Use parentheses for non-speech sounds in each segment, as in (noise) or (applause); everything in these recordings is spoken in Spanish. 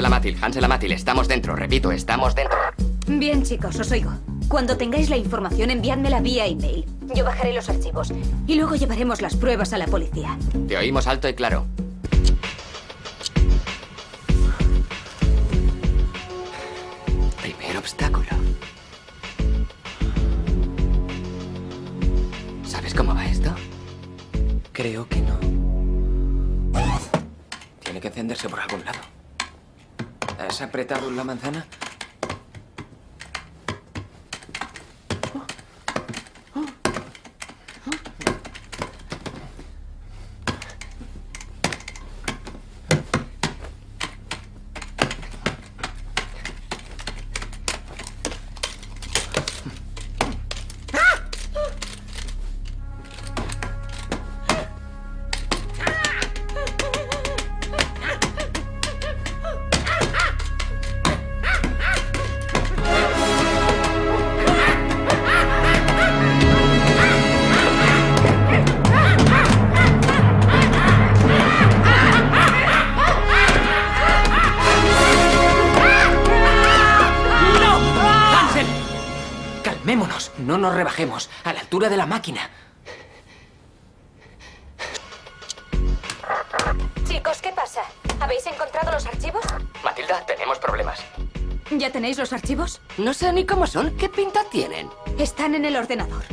Hansel Amatil, Hansel Amatil, estamos dentro, repito, estamos dentro. Bien, chicos, os oigo. Cuando tengáis la información, enviádmela vía email. Yo bajaré los archivos y luego llevaremos las pruebas a la policía. Te oímos alto y claro. Primer obstáculo. ¿Sabes cómo va esto? Creo que no. Tiene que encenderse por algún lado. ¿Has apretado la manzana? Nos rebajemos. A la altura de la máquina. Chicos, ¿qué pasa? ¿Habéis encontrado los archivos? Matilda, tenemos problemas. ¿Ya tenéis los archivos? No sé ni cómo son, ¿qué pinta tienen? Están en el ordenador.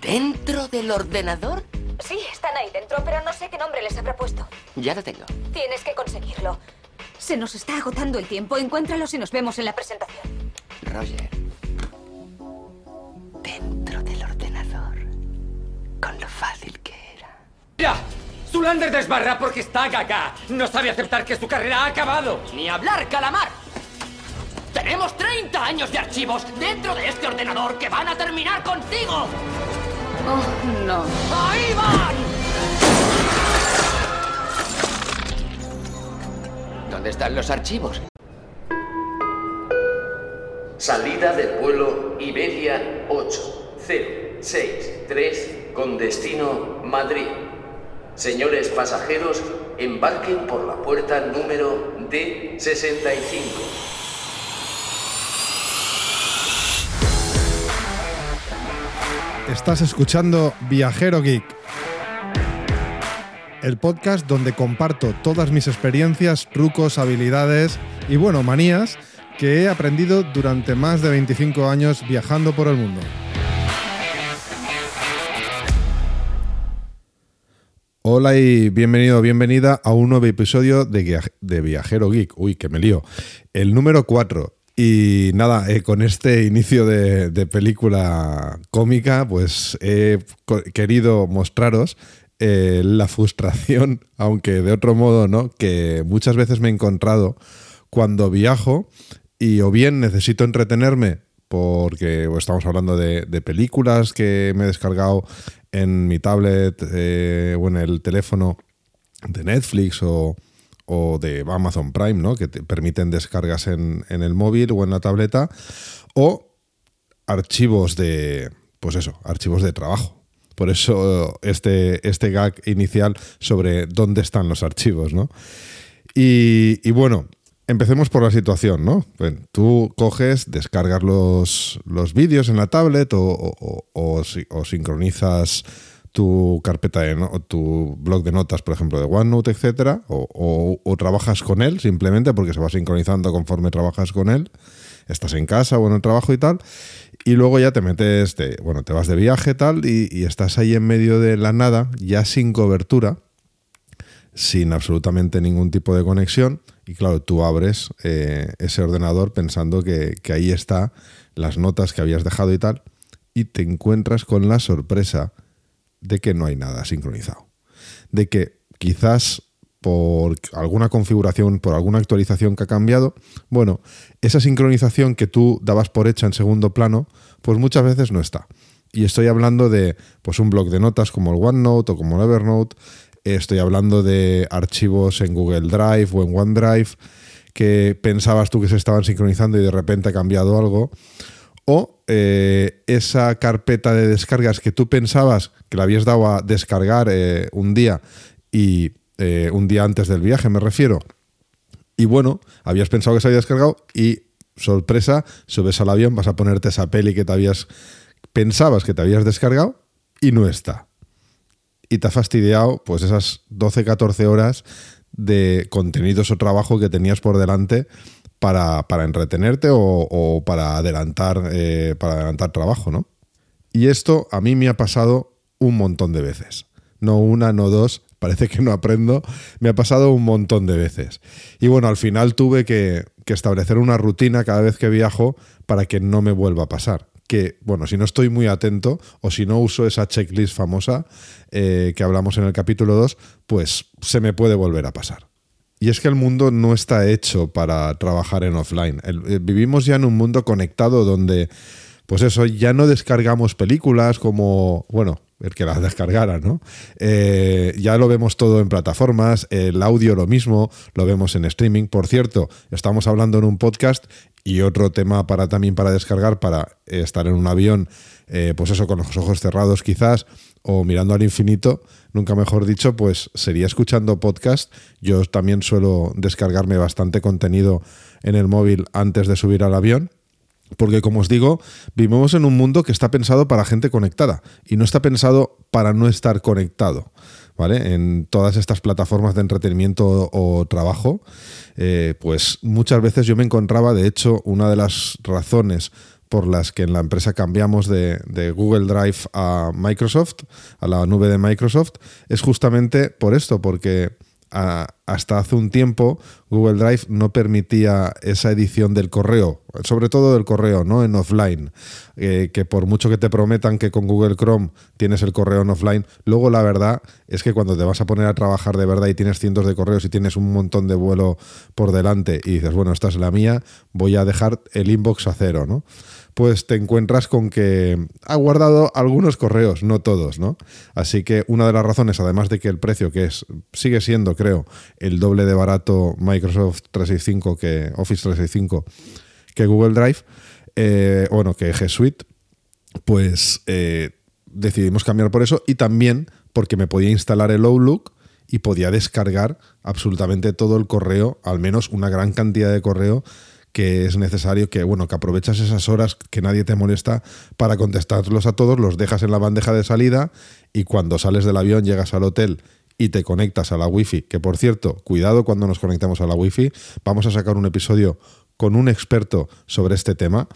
¿Dentro del ordenador? Sí, están ahí dentro, pero no sé qué nombre les habrá puesto. Ya lo tengo. Tienes que conseguirlo. Se nos está agotando el tiempo. Encuéntralos y nos vemos en la presentación. Roger. ¡Mira! Zulander desbarra porque está gaga. No sabe aceptar que su carrera ha acabado. ¡Ni hablar, calamar! Tenemos 30 años de archivos dentro de este ordenador que van a terminar contigo. Oh, no. ¡Ahí van! ¿Dónde están los archivos? Salida del vuelo Iberia 8063 con destino Madrid. Señores pasajeros, embarquen por la puerta número D65. Estás escuchando Viajero Geek, el podcast donde comparto todas mis experiencias, trucos, habilidades y bueno, manías que he aprendido durante más de 25 años viajando por el mundo. Hola y bienvenido, bienvenida a un nuevo episodio de, de Viajero Geek. Uy, que me lío. El número 4. Y nada, eh, con este inicio de, película cómica, pues he querido mostraros eh, la frustración, (laughs) aunque de otro modo, ¿no? Que muchas veces me he encontrado cuando viajo y o bien necesito entretenerme porque estamos hablando de, de películas que me he descargado en mi tablet eh, o en el teléfono de Netflix o, o de Amazon Prime, ¿no? que te permiten descargas en, en el móvil o en la tableta, o archivos de, pues eso, archivos de trabajo. Por eso este, este gag inicial sobre dónde están los archivos, ¿no? Y, y bueno, empecemos por la situación, ¿no? Tú coges, descargas los, los vídeos en la tablet o, o- o- o si- o sincronizas tu carpeta de no- tu blog de notas, por ejemplo, de OneNote, etcétera, o, trabajas con él simplemente porque se va sincronizando conforme trabajas con él. Estás en casa o en el trabajo y tal. Y luego ya te metes, de, bueno, te vas de viaje tal y estás ahí en medio de la nada, ya sin cobertura sin absolutamente ningún tipo de conexión. Y claro, tú abres eh, ese ordenador pensando que, ahí está las notas que habías dejado y tal, y te encuentras con la sorpresa de que no hay nada sincronizado. De que quizás por alguna configuración, por alguna actualización que ha cambiado, bueno, esa sincronización que tú dabas por hecha en segundo plano, pues muchas veces no está. Y estoy hablando de pues un blog de notas como el OneNote o como el Evernote, estoy hablando de archivos en Google Drive o en OneDrive que pensabas tú que se estaban sincronizando y de repente ha cambiado algo. O eh, esa carpeta de descargas que tú pensabas que le habías dado a descargar eh, un día y eh, un día antes del viaje, me refiero, Y bueno, habías pensado que se había descargado y sorpresa, subes al avión, vas a ponerte esa peli que te habías pensabas que te habías descargado y no está. Y te ha fastidiado pues esas 12, 14 horas de contenidos o trabajo que tenías por delante para, entretenerte o, para, adelantar, eh, para adelantar trabajo, ¿no? Y esto a mí me ha pasado un montón de veces. No una, no dos, parece que no aprendo. Me ha pasado un montón de veces. Y bueno, al final tuve que, establecer una rutina cada vez que viajo para que no me vuelva a pasar que, bueno, si no estoy muy atento o si no uso esa checklist famosa eh, que hablamos en el capítulo 2, pues se me puede volver a pasar. Y es que el mundo no está hecho para trabajar en offline. Eh, vivimos ya en un mundo conectado donde, pues eso, ya no descargamos películas como, bueno, el que las descargara, ¿no? Eh, ya lo vemos todo en plataformas, el audio lo mismo, lo vemos en streaming. Por cierto, estamos hablando en un podcast y otro tema para también para descargar, para estar en un avión, eh, pues eso, con los ojos cerrados quizás, o mirando al infinito, nunca mejor dicho, pues sería escuchando podcast. Yo también suelo descargarme bastante contenido en el móvil antes de subir al avión. Porque como os digo, vivimos en un mundo que está pensado para gente conectada y no está pensado para no estar conectado. ¿Vale? En todas estas plataformas de entretenimiento o, trabajo, eh, pues muchas veces yo me encontraba, de hecho, una de las razones por las que en la empresa cambiamos de, Google Drive a Microsoft, a la nube de Microsoft, es justamente por esto, porque hasta hace un tiempo Google Drive no permitía esa edición del correo, sobre todo del correo, ¿no? En offline. Eh, que por mucho que te prometan que con Google Chrome tienes el correo en offline, luego la verdad es que cuando te vas a poner a trabajar de verdad y tienes cientos de correos y tienes un montón de vuelo por delante y dices, bueno, esta es la mía, voy a dejar el inbox a cero, ¿no? Pues te encuentras con que ha guardado algunos correos, no todos, ¿no? Así que una de las razones, además de que el precio, que es, sigue siendo, creo, el doble de barato Microsoft 365 que Office 365 que Google Drive, eh, bueno, que G Suite, pues eh, decidimos cambiar por eso y también porque me podía instalar el Outlook y podía descargar absolutamente todo el correo, al menos una gran cantidad de correo que es necesario que, bueno, que aprovechas esas horas que nadie te molesta para contestarlos a todos, los dejas en la bandeja de salida y cuando sales del avión llegas al hotel y te conectas a la wifi, que por cierto, cuidado cuando nos conectamos a la wifi, vamos a sacar un episodio con un experto sobre este tema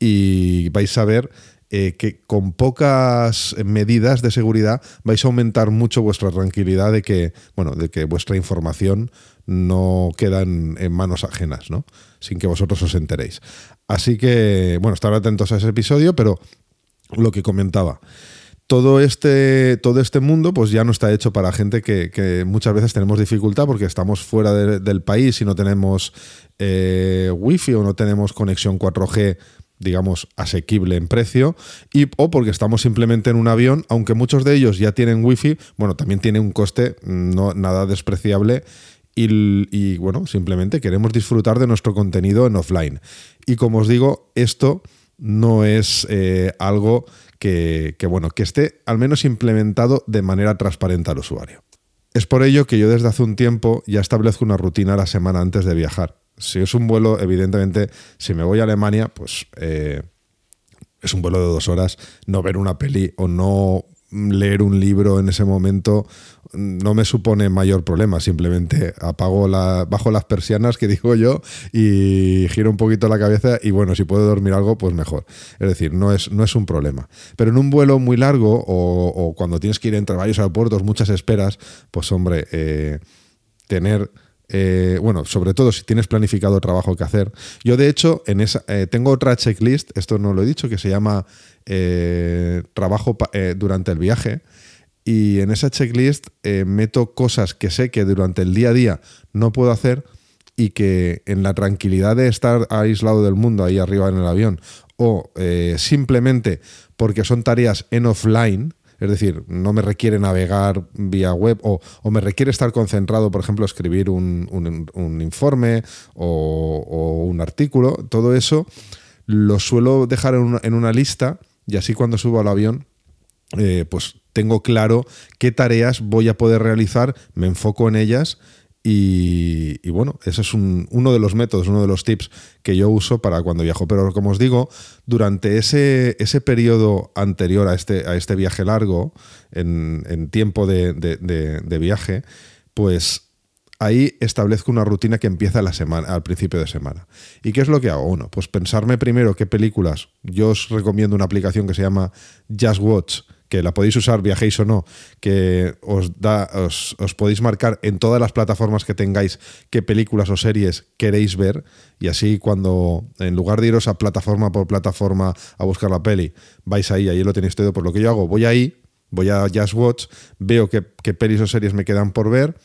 y vais a ver eh, que con pocas medidas de seguridad vais a aumentar mucho vuestra tranquilidad de que, bueno, de que vuestra información no queda en, manos ajenas, ¿no? Sin que vosotros os enteréis. Así que, bueno, estar atentos a ese episodio, pero lo que comentaba todo este, todo este mundo pues ya no está hecho para gente que, muchas veces tenemos dificultad porque estamos fuera del país y no tenemos eh, wifi o no tenemos conexión 4G digamos, asequible en precio, y, o porque estamos simplemente en un avión, aunque muchos de ellos ya tienen wifi, bueno, también tiene un coste no, nada despreciable y, bueno, simplemente queremos disfrutar de nuestro contenido en offline. Y como os digo, esto no es eh, algo que, bueno, que esté al menos implementado de manera transparente al usuario. Es por ello que yo desde hace un tiempo ya establezco una rutina la semana antes de viajar si es un vuelo, evidentemente, si me voy a Alemania, pues eh, es un vuelo de dos horas. No ver una peli o no leer un libro en ese momento no me supone mayor problema. Simplemente apago la, bajo las persianas, que (laughs) digo yo, y giro un poquito la cabeza y bueno, si puedo dormir algo, pues mejor. Es decir, no es, no es un problema. Pero en un vuelo muy largo o, cuando tienes que ir entre varios aeropuertos, muchas esperas, pues hombre, eh, tener eh, bueno, sobre todo si tienes planificado trabajo que hacer. Yo, de hecho, en esa, eh, tengo otra checklist, esto no lo he dicho, que se llama eh, trabajo durante el viaje. Y en esa checklist meto cosas que sé que durante el día a día no puedo hacer y que en la tranquilidad de estar aislado del mundo ahí arriba en el avión o simplemente porque son tareas en offline, es decir, no me requiere navegar vía web o, me requiere estar concentrado, por ejemplo, escribir un, informe o, un artículo. Todo eso lo suelo dejar en una, lista y así cuando subo al avión, eh, pues tengo claro qué tareas voy a poder realizar, me enfoco en ellas Y, bueno, ese es un- uno de los métodos, uno de los tips que yo uso para cuando viajo. Pero como os digo, durante ese, ese periodo anterior a este, a este viaje largo, en, tiempo de- de viaje, pues ahí establezco una rutina que empieza la semana, al principio de semana. ¿Y qué es lo que hago? Bueno, pues pensarme primero qué películas. Yo os recomiendo una aplicación que se llama Just Watch, que la podéis usar, viajéis o no, que os da, os, podéis marcar en todas las plataformas que tengáis qué películas o series queréis ver. Y así cuando, en lugar de iros a plataforma por plataforma a buscar la peli, vais ahí, ahí lo tenéis todo. Por lo que yo hago, voy ahí, voy a Just Watch, veo qué, pelis o series me quedan por ver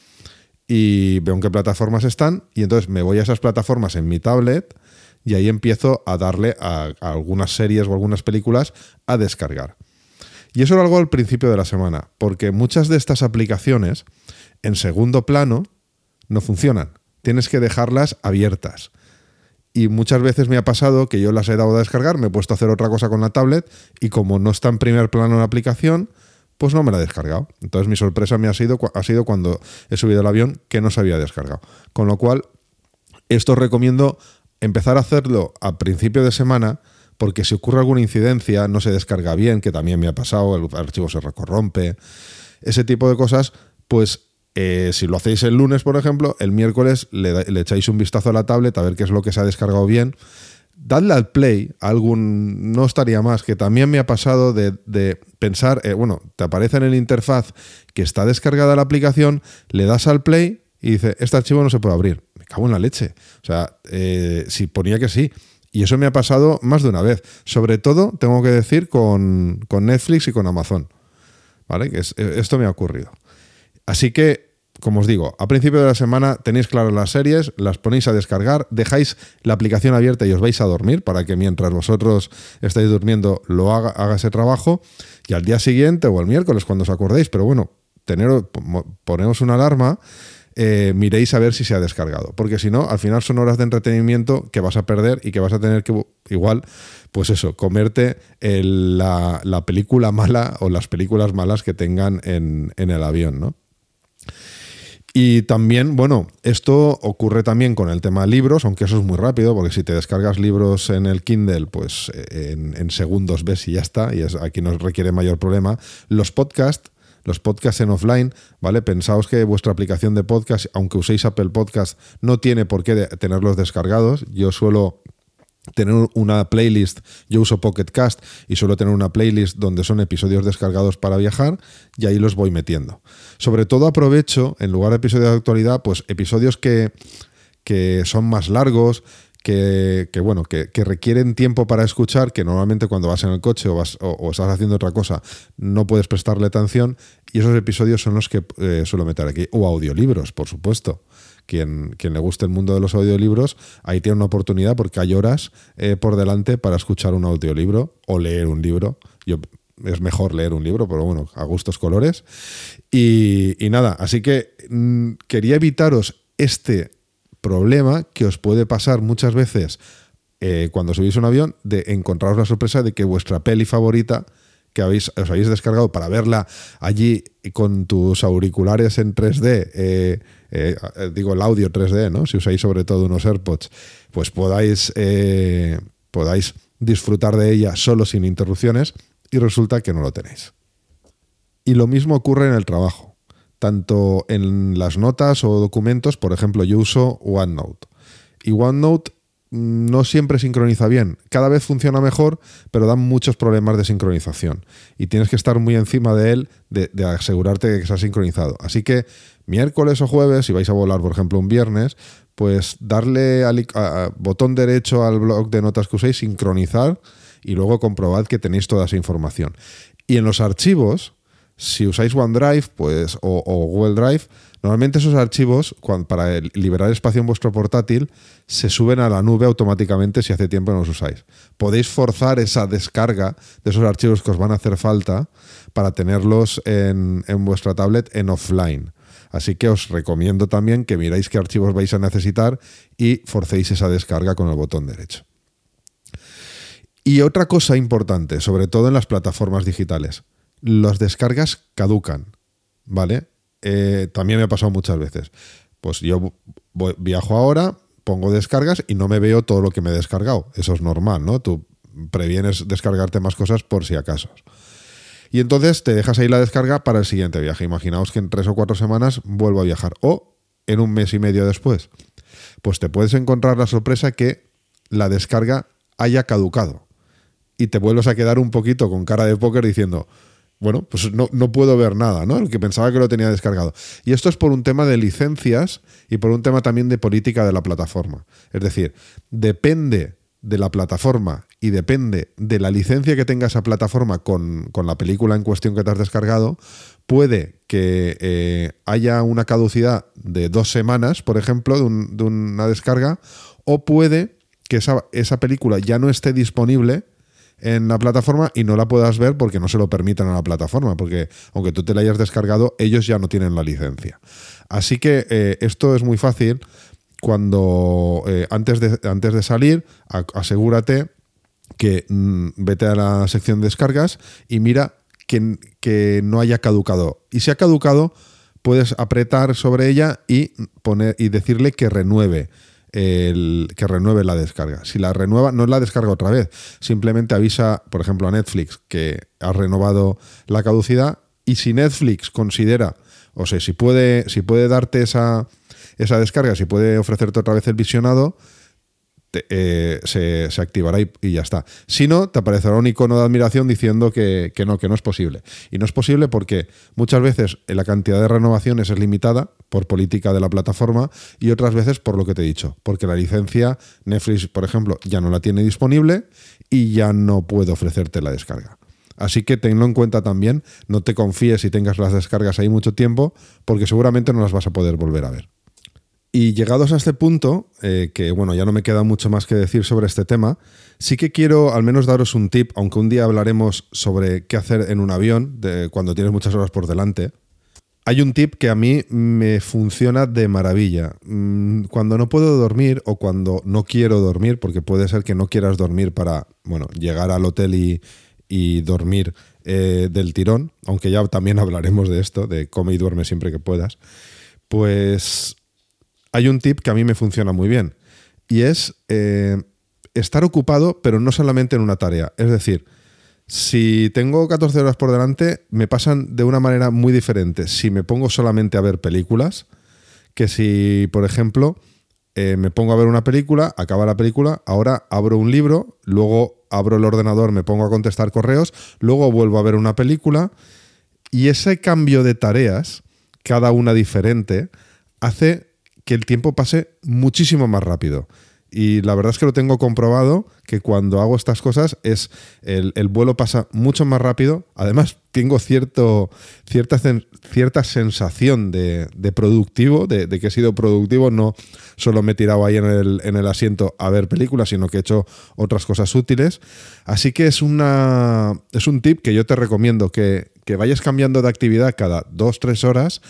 y veo en qué plataformas están y entonces me voy a esas plataformas en mi tablet y ahí empiezo a darle a algunas series o algunas películas a descargar. Y eso lo hago al principio de la semana, porque muchas de estas aplicaciones en segundo plano no funcionan. Tienes que dejarlas abiertas. Y muchas veces me ha pasado que yo las he dado a descargar, me he puesto a hacer otra cosa con la tablet y como no está en primer plano la aplicación, pues no me la he descargado. Entonces mi sorpresa me ha sido, ha sido cuando he subido el avión que no se había descargado. Con lo cual, esto os recomiendo empezar a hacerlo a principio de semana porque si ocurre alguna incidencia, no se descarga bien, que también me ha pasado, el archivo se recorrompe, ese tipo de cosas, pues eh, si lo hacéis el lunes, por ejemplo, el miércoles le, le echáis un vistazo a la tablet a ver qué es lo que se ha descargado bien. Dadle al play, algún no estaría más, que también me ha pasado de, de pensar, eh, bueno, te aparece en el interfaz que está descargada la aplicación, le das al play y dice, este archivo no se puede abrir. Me cago en la leche. O sea, eh, si ponía que sí. Y eso me ha pasado más de una vez. Sobre todo, tengo que decir, con, con Netflix y con Amazon. ¿Vale? Que eh, esto me ha ocurrido. Así que, como os digo, a principio de la semana tenéis claras las series, las ponéis a descargar, dejáis la aplicación abierta y os vais a dormir para que mientras vosotros estáis durmiendo lo haga, haga ese trabajo. Y al día siguiente o el miércoles, cuando os acordéis, pero bueno, tener, ponemos una alarma eh, miréis a ver si se ha descargado. Porque si no, al final son horas de entretenimiento que vas a perder y que vas a tener que, igual, pues eso, comerte la, la película (laughs) mala o las películas malas que tengan en, el avión, ¿no? Y también, bueno, esto ocurre también con el tema libros, aunque eso es muy rápido, porque si te descargas libros en el Kindle, pues eh, en, en segundos ves y ya está, y es, aquí no requiere mayor problema. Los podcasts, los podcasts en offline, ¿vale? Pensaos que vuestra aplicación de podcast, aunque uséis Apple Podcast, no tiene por qué tenerlos descargados. Yo suelo tener una playlist, yo uso Pocket Cast y suelo tener una playlist donde son episodios descargados para viajar y ahí los voy metiendo. Sobre todo aprovecho, en lugar de episodios de actualidad, pues episodios que, que son más largos, que, bueno, que, requieren tiempo para escuchar, que normalmente cuando vas en el coche o, vas, o, estás haciendo otra cosa no puedes prestarle atención y esos episodios son los que eh, suelo meter aquí. O audiolibros, por supuesto quien, quien le guste el mundo de los audiolibros, ahí tiene una oportunidad porque hay horas eh, por delante para escuchar un audiolibro o leer un libro. Yo, es mejor leer un libro, pero bueno, a gustos colores. Y, y nada, así que mm, quería evitaros este problema que os puede pasar muchas veces eh, cuando subís un avión, de encontraros la sorpresa de que vuestra peli favorita que habéis, os habéis descargado para verla allí con tus auriculares en 3D, eh, eh, digo el audio 3D, ¿no? Si usáis sobre todo unos AirPods, pues podáis, podáis disfrutar de ella solo sin interrupciones y resulta que no lo tenéis. Y lo mismo ocurre en el trabajo, tanto en las notas o documentos, por ejemplo, yo uso OneNote. Y OneNote no siempre sincroniza bien. Cada vez funciona mejor, pero da muchos problemas de sincronización. Y tienes que estar muy encima de él, de, asegurarte de que está sincronizado. Así que miércoles o jueves, si vais a volar, por ejemplo, un viernes, pues darle al botón derecho al blog de notas que uséis, sincronizar y luego comprobad que tenéis toda esa información. Y en los archivos, si usáis OneDrive pues, o, Google Drive, normalmente esos archivos, para liberar espacio en vuestro portátil, se suben a la nube automáticamente si hace tiempo no los usáis. Podéis forzar esa descarga de esos archivos que os van a hacer falta para tenerlos en, en vuestra tablet en offline. Así que os recomiendo también que miráis qué archivos vais a necesitar y forcéis esa descarga con el botón derecho. Y otra cosa importante, sobre todo en las plataformas digitales, las descargas caducan, ¿vale? Eh, también me ha pasado muchas veces. Pues yo voy- viajo ahora, pongo descargas y no me veo todo lo que me he descargado. Eso es normal, ¿no? Tú previenes descargarte más cosas por si acaso. Y entonces te dejas ahí la descarga para el siguiente viaje. Imaginaos que en tres o cuatro semanas vuelvo a viajar. O en un mes y medio después. Pues te puedes encontrar la sorpresa que la descarga haya caducado. Y te vuelves a quedar un poquito con cara de póker diciendo, bueno, pues no, no puedo ver nada, ¿no? El que pensaba que lo tenía descargado. Y esto es por un tema de licencias y por un tema también de política de la plataforma. Es decir, depende de la plataforma y depende de la licencia que tenga esa plataforma con, con la película en cuestión que te has descargado, puede que eh, haya una caducidad de dos semanas, por ejemplo, de, un- de una descarga, o puede que esa, esa película ya no esté disponible en la plataforma y no la puedas ver porque no se lo permiten a la plataforma, porque aunque tú te la hayas descargado, ellos ya no tienen la licencia. Así que eh, esto es muy fácil. Cuando eh, antes, de, antes de salir, asegúrate que mm, vete a la sección de descargas y mira que, que no haya caducado. Y si ha caducado, puedes apretar sobre ella y poner y decirle que renueve el, que renueve la descarga. Si la renueva, no la descarga otra vez. Simplemente avisa, por ejemplo, a Netflix que ha renovado la caducidad. Y si Netflix considera, o sea, si puede, si puede darte esa, esa descarga, si puede ofrecerte otra vez el visionado, eh, se, se activará y, y ya está. Si no, te aparecerá un icono de admiración diciendo que, que no, que no es posible. Y no es posible porque muchas veces la cantidad de renovaciones es limitada por política de la plataforma y otras veces por lo que te he dicho, porque la licencia Netflix, por ejemplo, ya no la tiene disponible y ya no puede ofrecerte la descarga. Así que tenlo en cuenta también, no te confíes si tengas las descargas ahí mucho tiempo, porque seguramente no las vas a poder volver a ver. Y llegados a este punto, eh, que bueno, ya no me queda mucho más que decir sobre este tema, sí que quiero al menos daros un tip, aunque un día hablaremos sobre qué hacer en un avión de, cuando tienes muchas horas por delante. Hay un tip que a mí me funciona de maravilla. Mm, Cuando no puedo dormir o cuando no quiero dormir, porque puede ser que no quieras dormir para, bueno, llegar al hotel y, dormir eh, del tirón, aunque ya también hablaremos de esto, de come y duerme siempre que puedas, pues hay un tip que a mí me funciona muy bien y es eh, estar ocupado, pero no solamente en una tarea. Es decir, si tengo 14 horas por delante, me pasan de una manera muy diferente si me pongo solamente a ver películas que si, por ejemplo, eh, me pongo a ver una película, acaba la película, ahora abro un libro, luego abro el ordenador, me pongo a contestar correos, luego vuelvo a ver una película y ese cambio de tareas, cada una diferente, hace que el tiempo pase muchísimo más rápido. Y la verdad es que lo tengo comprobado que cuando hago estas cosas es el, el vuelo pasa mucho más rápido. Además, tengo cierto, cierta, cierta sensación de, de productivo, de, de que he sido productivo. No solo me he tirado ahí en el, en el asiento a ver películas, sino que he hecho otras cosas útiles. Así que es, una, es un tip que yo te recomiendo, que, que vayas cambiando de actividad cada dos, tres horas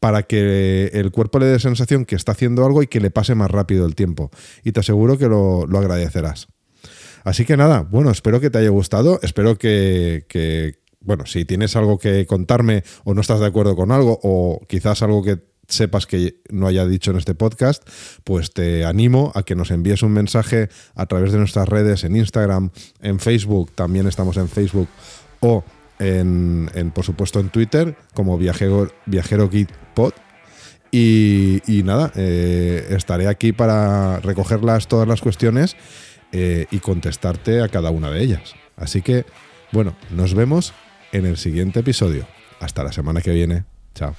para que el cuerpo le dé sensación que está haciendo algo y que le pase más rápido el tiempo. Y te aseguro que lo, lo agradecerás. Así que nada, bueno, espero que te haya gustado, espero que, bueno, si tienes algo que contarme o no estás de acuerdo con algo o quizás algo que sepas que no haya dicho en este podcast, pues te animo a que nos envíes un mensaje a través de nuestras redes en Instagram, en Facebook, también estamos en Facebook o en, por supuesto en Twitter como Viajero, Viajero Pod. Y, y nada, eh, estaré aquí para recogerlas todas las cuestiones eh, y contestarte a cada una de ellas. Así que, bueno, nos vemos en el siguiente episodio. Hasta la semana que viene. Chao.